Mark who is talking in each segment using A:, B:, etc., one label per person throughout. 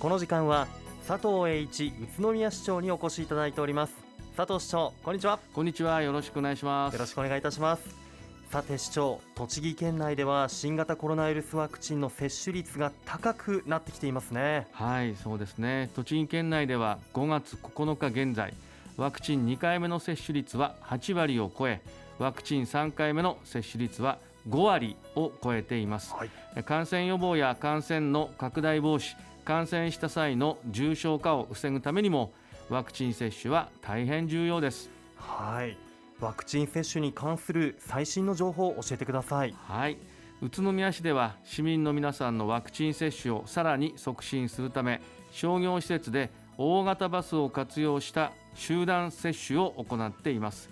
A: この時間は佐藤栄一宇都宮市長にお越しいただいております。佐藤市長こんにちは。
B: こんにちは。よろしくお願いします。
A: よろしくお願いいたします。さて市長栃木県内では新型コロナウイルスワクチンの接種率が高くなってきていますね。
B: はいそうですね。栃木県内では5月9日現在ワクチン2回目の接種率は8割を超えワクチン3回目の接種率は5割を超えています、はい、感染予防や感染の拡大防止感染した際の重症化を防ぐためにもワクチン接種は大変重要です。
A: はい。ワクチン接種に関する最新の情報を教えてください。
B: はい。宇都宮市では市民の皆さんのワクチン接種をさらに促進するため商業施設で大型バスを活用した集団接種を行っています。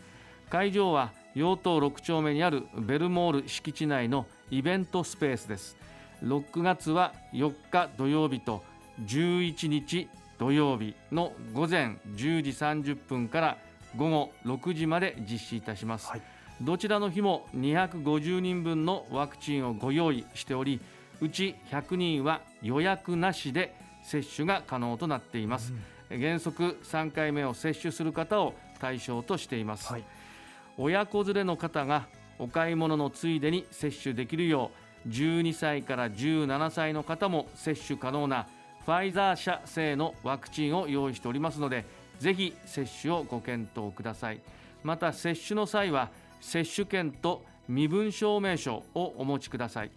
B: 会場は陽東6丁目にあるベルモール敷地内のイベントスペースです6月は4日土曜日と11日土曜日の午前10時30分から午後6時まで実施いたします、はい、どちらの日も250人分のワクチンをご用意しておりうち100人は予約なしで接種が可能となっています、うん、原則3回目を接種する方を対象としています、はい、親子連れの方がお買い物のついでに接種できるよう12歳から17歳の方も接種可能なファイザー社製のワクチンを用意しておりますのでぜひ接種をご検討ください。また接種の際は接種券と身分証明書をお持ちください。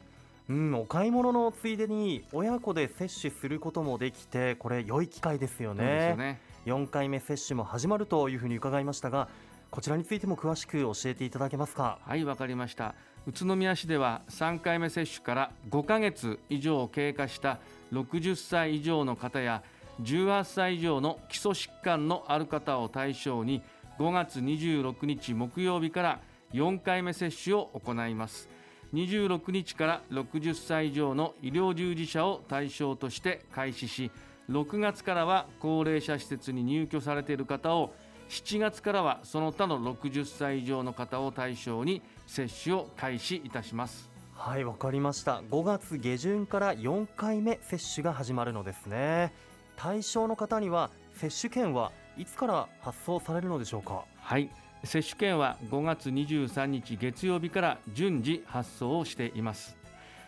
A: うん、お買い物のついでに親子で接種することもできてこれ良い機会ですよね。ですよね。4回目接種も始まるというふうに伺いましたがこちらについても詳しく教えていただけますか？
B: はいわかりました宇都宮市では3回目接種から5ヶ月以上経過した60歳以上の方や18歳以上の基礎疾患のある方を対象に5月26日木曜日から4回目接種を行います。26日から60歳以上の医療従事者を対象として開始し6月からは高齢者施設に入居されている方を7月からはその他の60歳以上の方を対象に接種を開始いたします。
A: はいわかりました。5月下旬から4回目接種が始まるのですね。対象の方には接種券はいつから発送されるのでしょうか？
B: はい接種券は5月23日月曜日から順次発送をしています。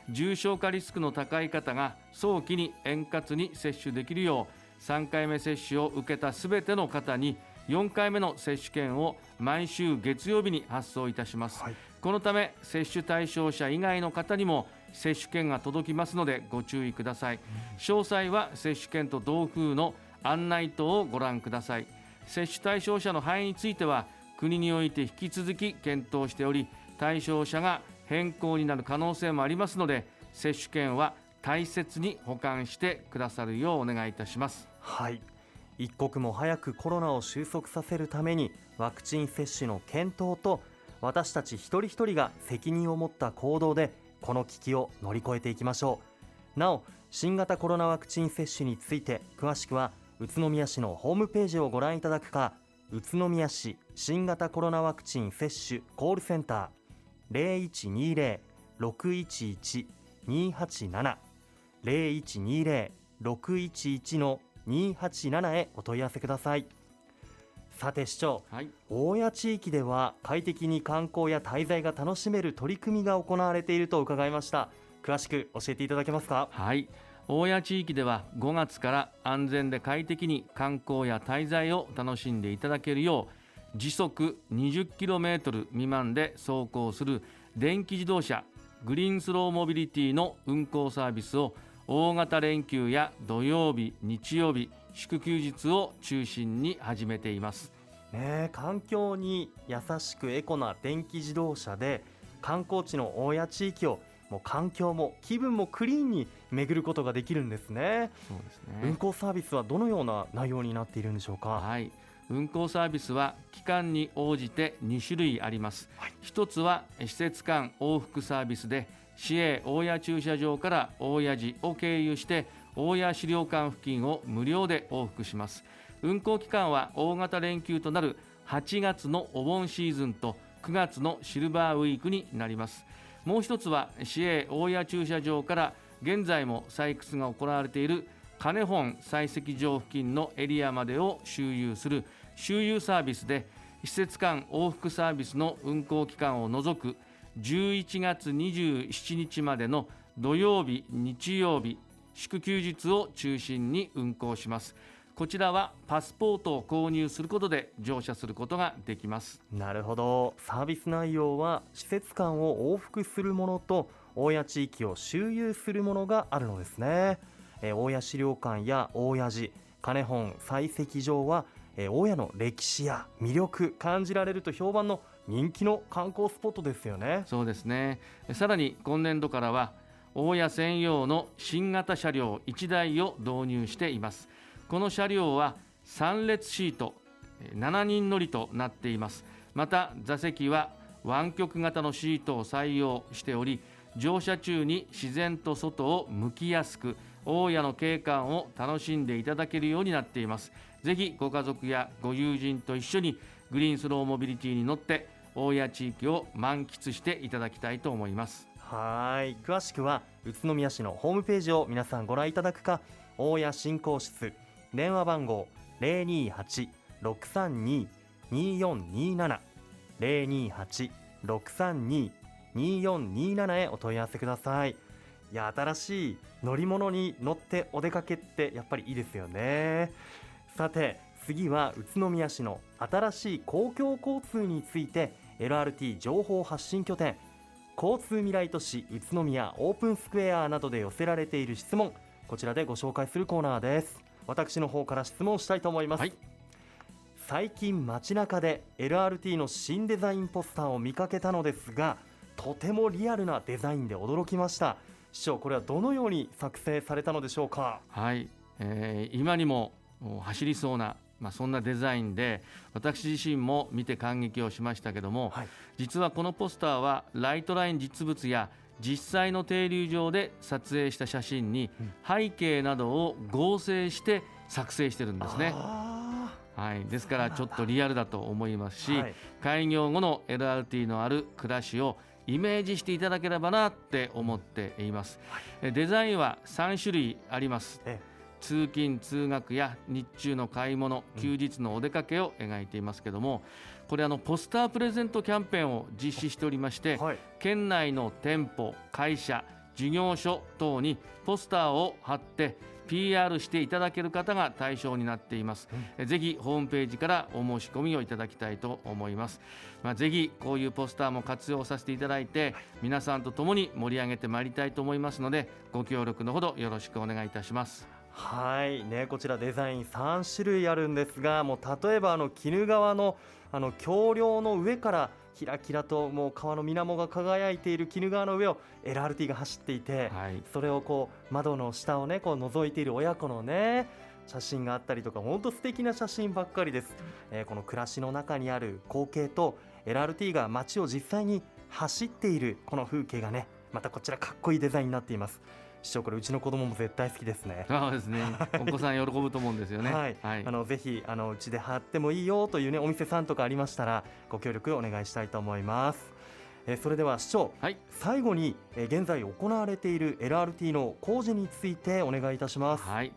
B: 重症化リスクの高い方が早期に円滑に接種できるよう3回目接種を受けたすべての方に4回目の接種券を毎週月曜日に発送いたします、はい、このため接種対象者以外の方にも接種券が届きますのでご注意ください、詳細は接種券と同封の案内等をご覧ください。接種対象者の範囲については国において引き続き検討しており対象者が変更になる可能性もありますので接種券は大切に保管してくださるようお願いいたします。
A: はい一刻も早くコロナを収束させるためにワクチン接種の検討と私たち一人一人が責任を持った行動でこの危機を乗り越えていきましょう。なお新型コロナワクチン接種について詳しくは宇都宮市のホームページをご覧いただくか宇都宮市新型コロナワクチン接種コールセンター0120-611-287 0120-611-287 287へお問い合わせください。さて市長、はい、大谷地域では快適に観光や滞在が楽しめる取り組みが行われていると伺いました。詳しく教えていただけますか？
B: はい。大谷地域では5月から安全で快適に観光や滞在を楽しんでいただけるよう時速 20km 未満で走行する電気自動車グリーンスローモビリティの運行サービスを大型連休や土曜日、日曜日、祝休日を中心に始めています。
A: ね、環境に優しくエコな電気自動車で観光地の大谷地域をもう環境も気分もクリーンに巡ることができるんですね。そうですね。運行サービスはどのような内容になっているんでしょうか？
B: はい。運行サービスは期間に応じて2種類あります、はい、一つは施設間往復サービスで市営大谷駐車場から大谷寺を経由して大谷資料館付近を無料で往復します。運行期間は大型連休となる8月のお盆シーズンと9月のシルバーウィークになります。もう一つは市営大谷駐車場から現在も採掘が行われている金本採石場付近のエリアまでを周遊する周遊サービスで施設間往復サービスの運行期間を除く11月27日までの土曜日、日曜日、祝休日を中心に運行します。こちらはパスポートを購入することで乗車することができます。
A: なるほど。サービス内容は施設間を往復するものと大谷地域を周遊するものがあるのですね、えー、大谷資料館や大谷寺金本採石場は、えー、大谷の歴史や魅力感じられると評判の人気の観光スポットですよね。
B: そうですね。さらに今年度からは大谷専用の新型車両1台を導入しています。この車両は3列シート7人乗りとなっています。また座席は湾曲型のシートを採用しており乗車中に自然と外を向きやすく大谷の景観を楽しんでいただけるようになっています。ぜひご家族やご友人と一緒にグリーンスローモビリティに乗って大谷地域を満喫していただきたいと思います。
A: はい。詳しくは宇都宮市のホームページを皆さんご覧いただくか大谷振興室電話番号028-632-2427 028-632-2427へお問い合わせください。いや新しい乗り物に乗ってお出かけってやっぱりいいですよね。さて次は宇都宮市の新しい公共交通について LRT 情報発信拠点。交通未来都市宇都宮オープンスクエアなどで寄せられている質問。こちらでご紹介するコーナーです。私の方から質問したいと思います、はい、最近街中で LRT の新デザインポスターを見かけたのですがとてもリアルなデザインで驚きました。市長これはどのように作成されたのでしょうか？
B: はい、えー、今にも走りそうなまあ、そんなデザインで私自身も見て感激をしましたけども、はい、実はこのポスターはライトライン実物や実際の停留場で撮影した写真に背景などを合成して作成してるんですね。はい、ですからちょっとリアルだと思いますし、はい、開業後の LRT のある暮らしをイメージしていただければなって思っています。デザインは3種類あります。ええ通勤通学や日中の買い物休日のお出かけを描いていますけども、これあのポスタープレゼントキャンペーンを実施しておりまして、はい、県内の店舗会社事業所等にポスターを貼って PR していただける方が対象になっています、うん、ぜひホームページからお申し込みをいただきたいと思います、まあ、ぜひこういうポスターも活用させていただいて皆さんと共に盛り上げてまいりたいと思いますのでご協力のほどよろしくお願いいたします
A: はい。ねこちらデザイン3種類あるんですがもう例えばあの鬼怒川のあの橋梁の上からキラキラともう川の水面が輝いている鬼怒川の上を LRT が走っていて、はい、それをこう窓の下をねこう覗いている親子のね写真があったりとか本当素敵な写真ばっかりです、えー、この暮らしの中にある光景と LRT が街を実際に走っているこの風景がねまたこちらかっこいいデザインになっています師匠これうちの子供も絶対好きですね。
B: そうですね。お子さん喜ぶと思うんですよね。
A: はい。はい、あのぜひあのうちで貼ってもいいよというねお店さんとかありましたらご協力お願いしたいと思います。えそれでは市長、はい、最後に、え現在行われている LRT の工事についてお願いいたします。
B: はい。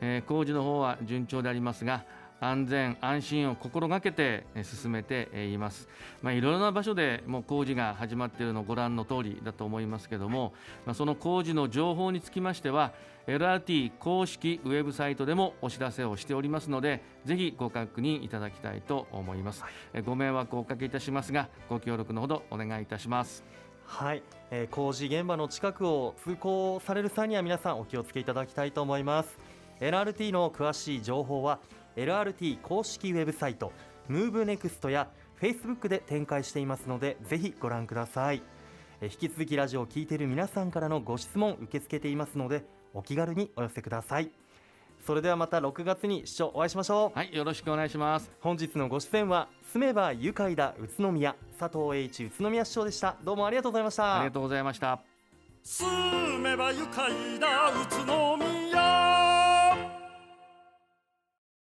B: えー、工事の方は順調でありますが。安全安心を心がけて進めています、まあ、いろいろな場所でもう工事が始まっているのをご覧の通りだと思いますけども、まあ、その工事の情報につきましては LRT 公式ウェブサイトでもお知らせをしておりますのでぜひご確認いただきたいと思います、はい、ご迷惑をおかけいたしますがご協力のほどお願いいたします。
A: はい、えー、工事現場の近くを通行される際には皆さんお気をつけいただきたいと思います。LRT の詳しい情報は LRT 公式ウェブサイト MoveNext や Facebook で展開していますのでぜひご覧ください。引き続きラジオを聴いている皆さんからのご質問受け付けていますのでお気軽にお寄せください。それではまた6月に視聴お会いしましょ
B: う。はいよろしくお願いします。
A: 本日のご出演は住めば愉快だ宇都宮佐藤栄一宇都宮市長でした。どうもありがとうございました。
B: ありがとうございました。
C: 住めば愉快だ宇都宮